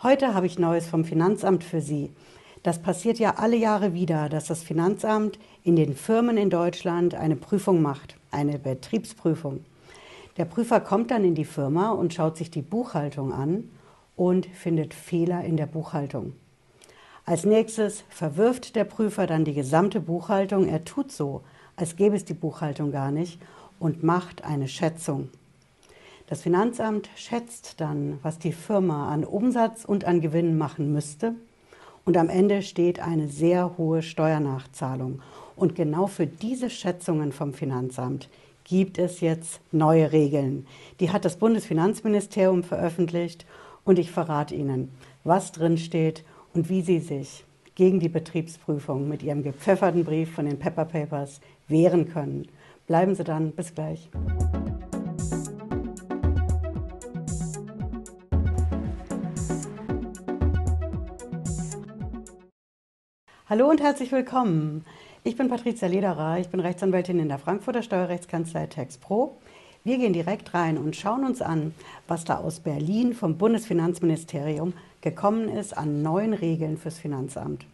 Heute habe ich Neues vom Finanzamt für Sie. Das passiert ja alle Jahre wieder, dass das Finanzamt in den Firmen in Deutschland eine Prüfung macht, eine Betriebsprüfung. Der Prüfer kommt dann in die Firma und schaut sich die Buchhaltung an und findet Fehler in der Buchhaltung. Als nächstes verwirft der Prüfer dann die gesamte Buchhaltung. Er tut so, als gäbe es die Buchhaltung gar nicht und macht eine Schätzung. Das Finanzamt schätzt dann, was die Firma an Umsatz und an Gewinn machen müsste. Und am Ende steht eine sehr hohe Steuernachzahlung. Und genau für diese Schätzungen vom Finanzamt gibt es jetzt neue Regeln. Die hat das Bundesfinanzministerium veröffentlicht und ich verrate Ihnen, was drin steht und wie Sie sich gegen die Betriebsprüfung mit Ihrem gepfefferten Brief von den Pepper Papers wehren können. Bleiben Sie dann, bis gleich. Hallo und herzlich willkommen. Ich bin Patricia Lederer, ich bin Rechtsanwältin in der Frankfurter Steuerrechtskanzlei TexPro. Wir gehen direkt rein und schauen uns an, was da aus Berlin vom Bundesfinanzministerium gekommen ist an neuen Regeln fürs Finanzamt.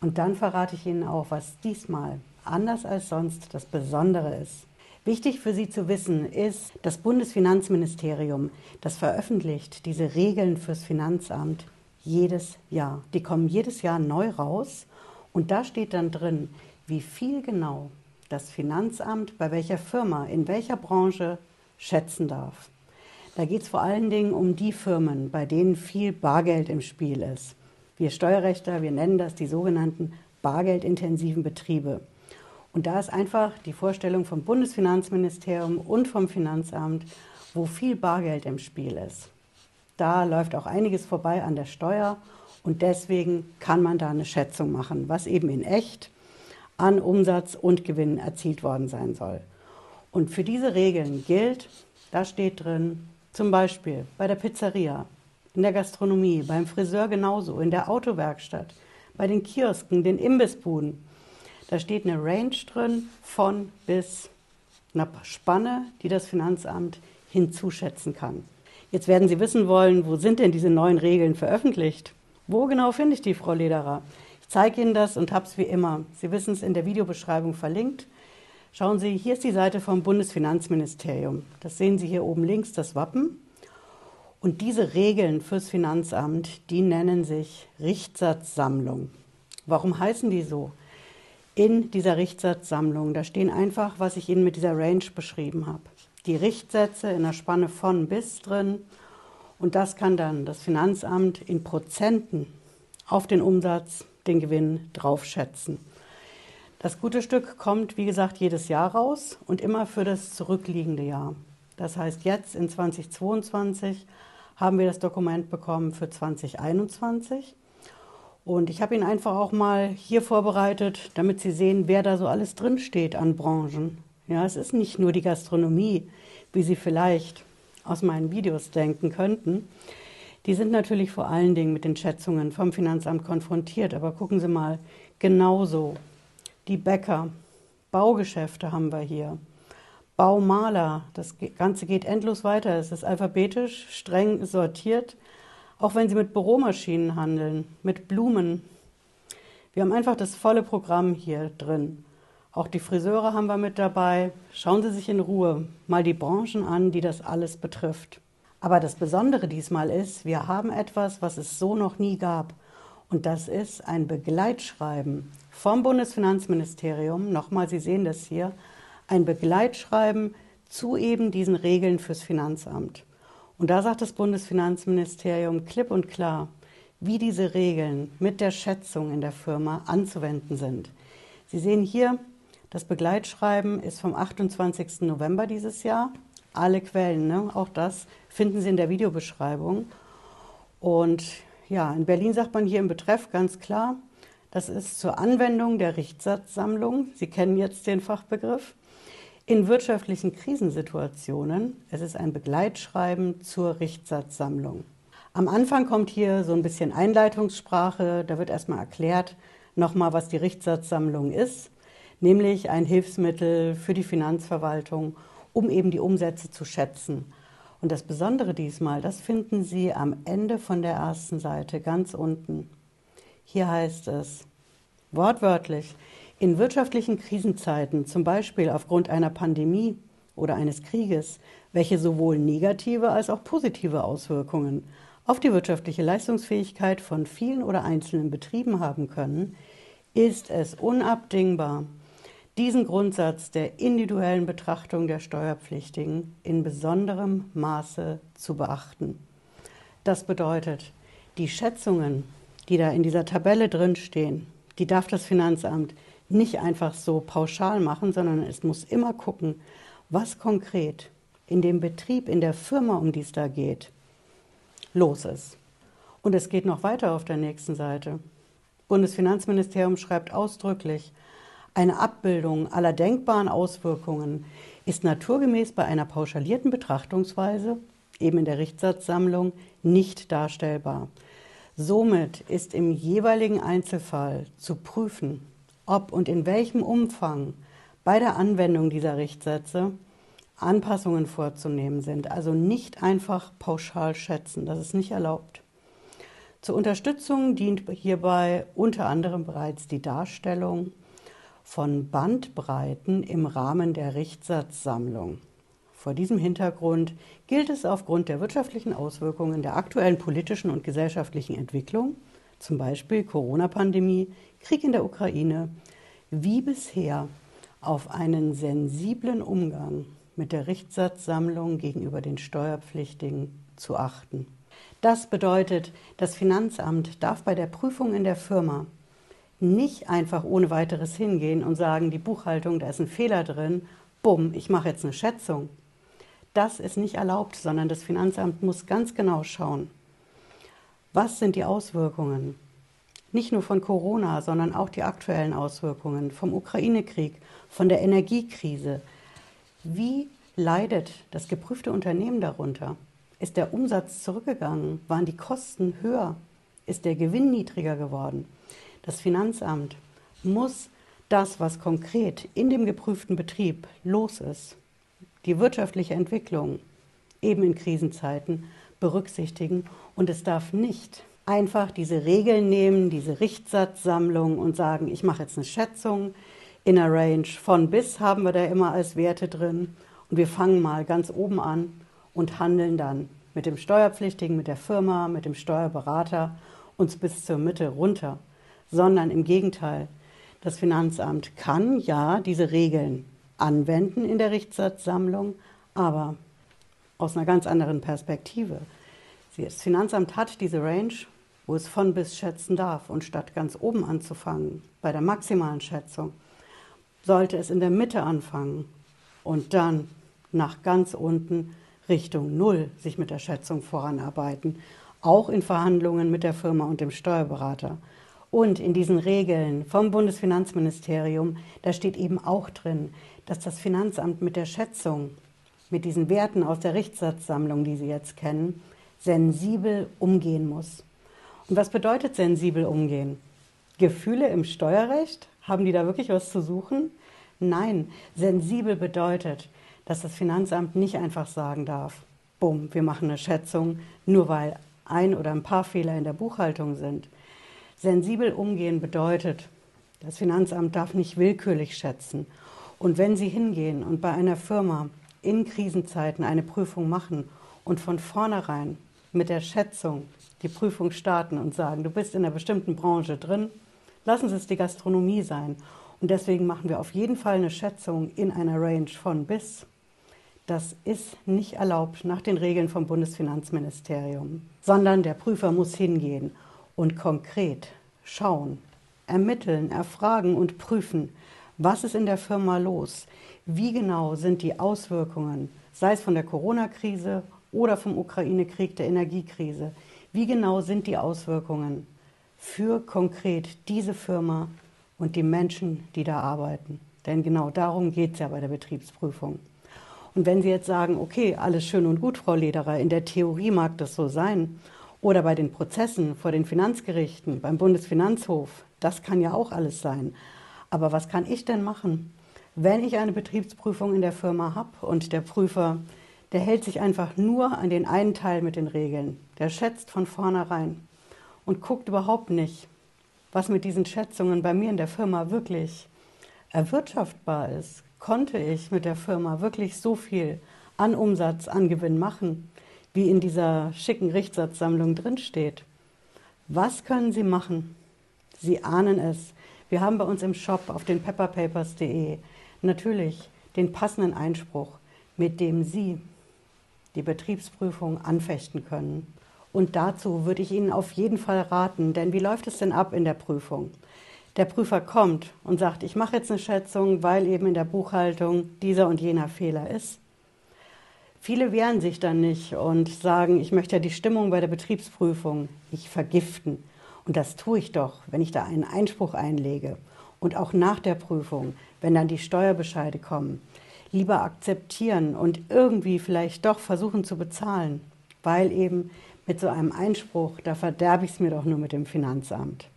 Und dann verrate ich Ihnen auch, was diesmal anders als sonst das Besondere ist. Wichtig für Sie zu wissen ist, das Bundesfinanzministerium, das veröffentlicht diese Regeln fürs Finanzamt jedes Jahr. Die kommen jedes Jahr neu raus und da steht dann drin, wie viel genau das Finanzamt bei welcher Firma, in welcher Branche schätzen darf. Da geht es vor allen Dingen um die Firmen, bei denen viel Bargeld im Spiel ist. Wir Steuerrechter, wir nennen das die sogenannten bargeldintensiven Betriebe. Und da ist einfach die Vorstellung vom Bundesfinanzministerium und vom Finanzamt, wo viel Bargeld im Spiel ist. Da läuft auch einiges vorbei an der Steuer und deswegen kann man da eine Schätzung machen, was eben in echt an Umsatz und Gewinn erzielt worden sein soll. Und für diese Regeln gilt, da steht drin, zum Beispiel bei der Pizzeria, in der Gastronomie, beim Friseur genauso, in der Autowerkstatt, bei den Kiosken, den Imbissbuden. Da steht eine Range drin von bis einer Spanne, die das Finanzamt hinzuschätzen kann. Jetzt werden Sie wissen wollen, wo sind denn diese neuen Regeln veröffentlicht? Wo genau finde ich die, Frau Lederer? Ich zeige Ihnen das und habe es wie immer. Sie wissen es in der Videobeschreibung verlinkt. Schauen Sie, hier ist die Seite vom Bundesfinanzministerium. Das sehen Sie hier oben links, das Wappen. Und diese Regeln fürs Finanzamt, die nennen sich Richtsatzsammlung. Warum heißen die so? In dieser Richtsatzsammlung, da stehen einfach, was ich Ihnen mit dieser Range beschrieben habe. Die Richtsätze in der Spanne von bis drin und das kann dann das Finanzamt in Prozenten auf den Umsatz, den Gewinn draufschätzen. Das gute Stück kommt, wie gesagt, jedes Jahr raus und immer für das zurückliegende Jahr. Das heißt, jetzt in 2022 haben wir das Dokument bekommen für 2021. Und ich habe ihn einfach auch mal hier vorbereitet, damit Sie sehen, wer da so alles drinsteht an Branchen. Ja, es ist nicht nur die Gastronomie, wie Sie vielleicht aus meinen Videos denken könnten, die sind natürlich vor allen Dingen mit den Schätzungen vom Finanzamt konfrontiert. Aber gucken Sie mal, genauso die Bäcker, Baugeschäfte haben wir hier, Baumaler, das Ganze geht endlos weiter. Es ist alphabetisch, streng sortiert, auch wenn Sie mit Büromaschinen handeln, mit Blumen. Wir haben einfach das volle Programm hier drin. Auch die Friseure haben wir mit dabei. Schauen Sie sich in Ruhe mal die Branchen an, die das alles betrifft. Aber das Besondere diesmal ist, wir haben etwas, was es so noch nie gab. Und das ist ein Begleitschreiben vom Bundesfinanzministerium. Nochmal, Sie sehen das hier. Ein Begleitschreiben zu eben diesen Regeln fürs Finanzamt. Und da sagt das Bundesfinanzministerium klipp und klar, wie diese Regeln mit der Schätzung in der Firma anzuwenden sind. Sie sehen hier das Begleitschreiben ist vom 28. November dieses Jahr. Alle Quellen, ne? auch das finden Sie in der Videobeschreibung. Und ja, in Berlin sagt man hier im Betreff ganz klar, das ist zur Anwendung der Richtsatzsammlung. Sie kennen jetzt den Fachbegriff. In wirtschaftlichen Krisensituationen, es ist ein Begleitschreiben zur Richtsatzsammlung. Am Anfang kommt hier so ein bisschen Einleitungssprache, da wird erstmal erklärt, nochmal, was die Richtsatzsammlung ist nämlich ein Hilfsmittel für die Finanzverwaltung, um eben die Umsätze zu schätzen. Und das Besondere diesmal, das finden Sie am Ende von der ersten Seite ganz unten. Hier heißt es wortwörtlich, in wirtschaftlichen Krisenzeiten, zum Beispiel aufgrund einer Pandemie oder eines Krieges, welche sowohl negative als auch positive Auswirkungen auf die wirtschaftliche Leistungsfähigkeit von vielen oder einzelnen Betrieben haben können, ist es unabdingbar, diesen Grundsatz der individuellen Betrachtung der Steuerpflichtigen in besonderem Maße zu beachten. Das bedeutet, die Schätzungen, die da in dieser Tabelle drinstehen, die darf das Finanzamt nicht einfach so pauschal machen, sondern es muss immer gucken, was konkret in dem Betrieb, in der Firma, um die es da geht, los ist. Und es geht noch weiter auf der nächsten Seite. Bundesfinanzministerium schreibt ausdrücklich, eine Abbildung aller denkbaren Auswirkungen ist naturgemäß bei einer pauschalierten Betrachtungsweise, eben in der Richtsatzsammlung, nicht darstellbar. Somit ist im jeweiligen Einzelfall zu prüfen, ob und in welchem Umfang bei der Anwendung dieser Richtsätze Anpassungen vorzunehmen sind. Also nicht einfach pauschal schätzen, das ist nicht erlaubt. Zur Unterstützung dient hierbei unter anderem bereits die Darstellung von Bandbreiten im Rahmen der Richtsatzsammlung. Vor diesem Hintergrund gilt es aufgrund der wirtschaftlichen Auswirkungen der aktuellen politischen und gesellschaftlichen Entwicklung, zum Beispiel Corona-Pandemie, Krieg in der Ukraine, wie bisher auf einen sensiblen Umgang mit der Richtsatzsammlung gegenüber den Steuerpflichtigen zu achten. Das bedeutet, das Finanzamt darf bei der Prüfung in der Firma nicht einfach ohne weiteres hingehen und sagen, die Buchhaltung, da ist ein Fehler drin, bumm, ich mache jetzt eine Schätzung. Das ist nicht erlaubt, sondern das Finanzamt muss ganz genau schauen, was sind die Auswirkungen, nicht nur von Corona, sondern auch die aktuellen Auswirkungen vom Ukraine-Krieg, von der Energiekrise. Wie leidet das geprüfte Unternehmen darunter? Ist der Umsatz zurückgegangen? Waren die Kosten höher? Ist der Gewinn niedriger geworden? Das Finanzamt muss das, was konkret in dem geprüften Betrieb los ist, die wirtschaftliche Entwicklung eben in Krisenzeiten berücksichtigen und es darf nicht einfach diese Regeln nehmen, diese Richtsatzsammlung und sagen, ich mache jetzt eine Schätzung in einer Range von bis haben wir da immer als Werte drin und wir fangen mal ganz oben an und handeln dann mit dem Steuerpflichtigen, mit der Firma, mit dem Steuerberater uns bis zur Mitte runter sondern im Gegenteil. Das Finanzamt kann ja diese Regeln anwenden in der Richtsatzsammlung, aber aus einer ganz anderen Perspektive. Das Finanzamt hat diese Range, wo es von bis schätzen darf. Und statt ganz oben anzufangen, bei der maximalen Schätzung, sollte es in der Mitte anfangen und dann nach ganz unten Richtung Null sich mit der Schätzung voranarbeiten, auch in Verhandlungen mit der Firma und dem Steuerberater. Und in diesen Regeln vom Bundesfinanzministerium, da steht eben auch drin, dass das Finanzamt mit der Schätzung, mit diesen Werten aus der Richtsatzsammlung, die Sie jetzt kennen, sensibel umgehen muss. Und was bedeutet sensibel umgehen? Gefühle im Steuerrecht? Haben die da wirklich was zu suchen? Nein, sensibel bedeutet, dass das Finanzamt nicht einfach sagen darf, bumm, wir machen eine Schätzung, nur weil ein oder ein paar Fehler in der Buchhaltung sind. Sensibel umgehen bedeutet, das Finanzamt darf nicht willkürlich schätzen. Und wenn Sie hingehen und bei einer Firma in Krisenzeiten eine Prüfung machen und von vornherein mit der Schätzung die Prüfung starten und sagen, du bist in einer bestimmten Branche drin, lassen Sie es die Gastronomie sein. Und deswegen machen wir auf jeden Fall eine Schätzung in einer Range von bis. Das ist nicht erlaubt nach den Regeln vom Bundesfinanzministerium, sondern der Prüfer muss hingehen und konkret schauen, ermitteln, erfragen und prüfen, was ist in der Firma los, wie genau sind die Auswirkungen, sei es von der Corona-Krise oder vom Ukraine-Krieg, der Energiekrise, wie genau sind die Auswirkungen für konkret diese Firma und die Menschen, die da arbeiten. Denn genau darum geht es ja bei der Betriebsprüfung. Und wenn Sie jetzt sagen, okay, alles schön und gut, Frau Lederer, in der Theorie mag das so sein, oder bei den Prozessen vor den Finanzgerichten, beim Bundesfinanzhof. Das kann ja auch alles sein. Aber was kann ich denn machen, wenn ich eine Betriebsprüfung in der Firma habe und der Prüfer, der hält sich einfach nur an den einen Teil mit den Regeln. Der schätzt von vornherein und guckt überhaupt nicht, was mit diesen Schätzungen bei mir in der Firma wirklich erwirtschaftbar ist. Konnte ich mit der Firma wirklich so viel an Umsatz, an Gewinn machen, wie in dieser schicken Richtsatzsammlung drinsteht? Was können Sie machen? Sie ahnen es. Wir haben bei uns im Shop auf den pepperpapers.de natürlich den passenden Einspruch, mit dem Sie die Betriebsprüfung anfechten können. Und dazu würde ich Ihnen auf jeden Fall raten, denn wie läuft es denn ab in der Prüfung? Der Prüfer kommt und sagt, ich mache jetzt eine Schätzung, weil eben in der Buchhaltung dieser und jener Fehler ist. Viele wehren sich dann nicht und sagen, ich möchte ja die Stimmung bei der Betriebsprüfung nicht vergiften. Und das tue ich doch, wenn ich da einen Einspruch einlege und auch nach der Prüfung, wenn dann die Steuerbescheide kommen. Lieber akzeptieren und irgendwie vielleicht doch versuchen zu bezahlen, weil eben mit so einem Einspruch, da verderbe ich es mir doch nur mit dem Finanzamt.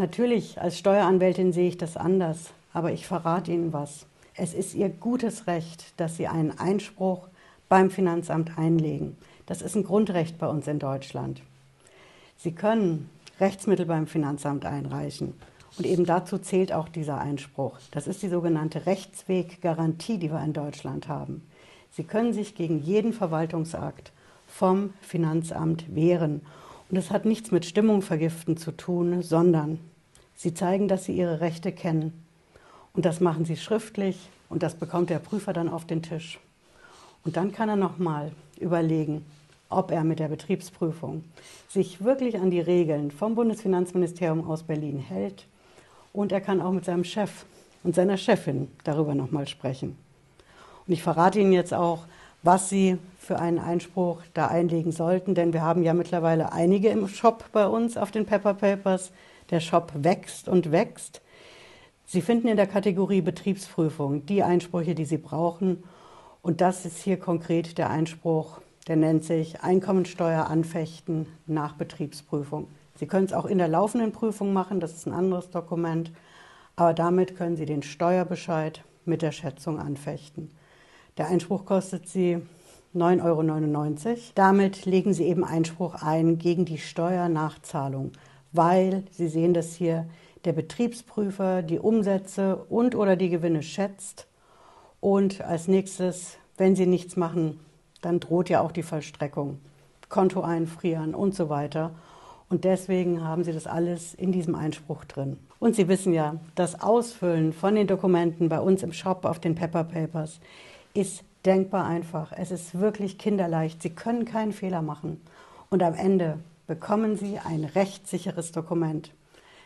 Natürlich, als Steueranwältin sehe ich das anders, aber ich verrate Ihnen was. Es ist Ihr gutes Recht, dass Sie einen Einspruch beim Finanzamt einlegen. Das ist ein Grundrecht bei uns in Deutschland. Sie können Rechtsmittel beim Finanzamt einreichen. Und eben dazu zählt auch dieser Einspruch. Das ist die sogenannte Rechtsweggarantie, die wir in Deutschland haben. Sie können sich gegen jeden Verwaltungsakt vom Finanzamt wehren. Und es hat nichts mit Stimmung vergiften zu tun, sondern sie zeigen, dass sie ihre Rechte kennen. Und das machen sie schriftlich und das bekommt der Prüfer dann auf den Tisch. Und dann kann er nochmal überlegen, ob er mit der Betriebsprüfung sich wirklich an die Regeln vom Bundesfinanzministerium aus Berlin hält. Und er kann auch mit seinem Chef und seiner Chefin darüber nochmal sprechen. Und ich verrate Ihnen jetzt auch, was Sie für einen Einspruch da einlegen sollten, denn wir haben ja mittlerweile einige im Shop bei uns auf den Pepper Papers. Der Shop wächst und wächst. Sie finden in der Kategorie Betriebsprüfung die Einsprüche, die Sie brauchen. Und das ist hier konkret der Einspruch, der nennt sich Einkommensteuer anfechten nach Betriebsprüfung. Sie können es auch in der laufenden Prüfung machen, das ist ein anderes Dokument, aber damit können Sie den Steuerbescheid mit der Schätzung anfechten. Der Einspruch kostet Sie 9,99 Euro. Damit legen Sie eben Einspruch ein gegen die Steuernachzahlung, weil Sie sehen das hier, der Betriebsprüfer die Umsätze und oder die Gewinne schätzt und als nächstes, wenn Sie nichts machen, dann droht ja auch die Vollstreckung, Konto einfrieren und so weiter. Und deswegen haben Sie das alles in diesem Einspruch drin. Und Sie wissen ja, das Ausfüllen von den Dokumenten bei uns im Shop auf den Pepper Papers ist denkbar einfach. Es ist wirklich kinderleicht. Sie können keinen Fehler machen. Und am Ende bekommen Sie ein rechtssicheres Dokument.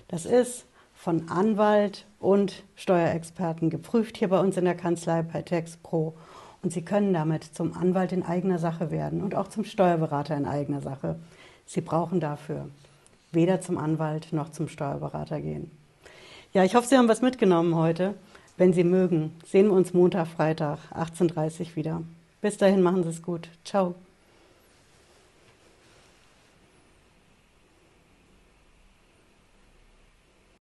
Das ist von Anwalt und Steuerexperten geprüft hier bei uns in der Kanzlei bei TextPro. Und Sie können damit zum Anwalt in eigener Sache werden und auch zum Steuerberater in eigener Sache. Sie brauchen dafür weder zum Anwalt noch zum Steuerberater gehen. Ja, ich hoffe, Sie haben was mitgenommen heute. Wenn Sie mögen, sehen wir uns Montag, Freitag, 18.30 Uhr wieder. Bis dahin machen Sie es gut. Ciao.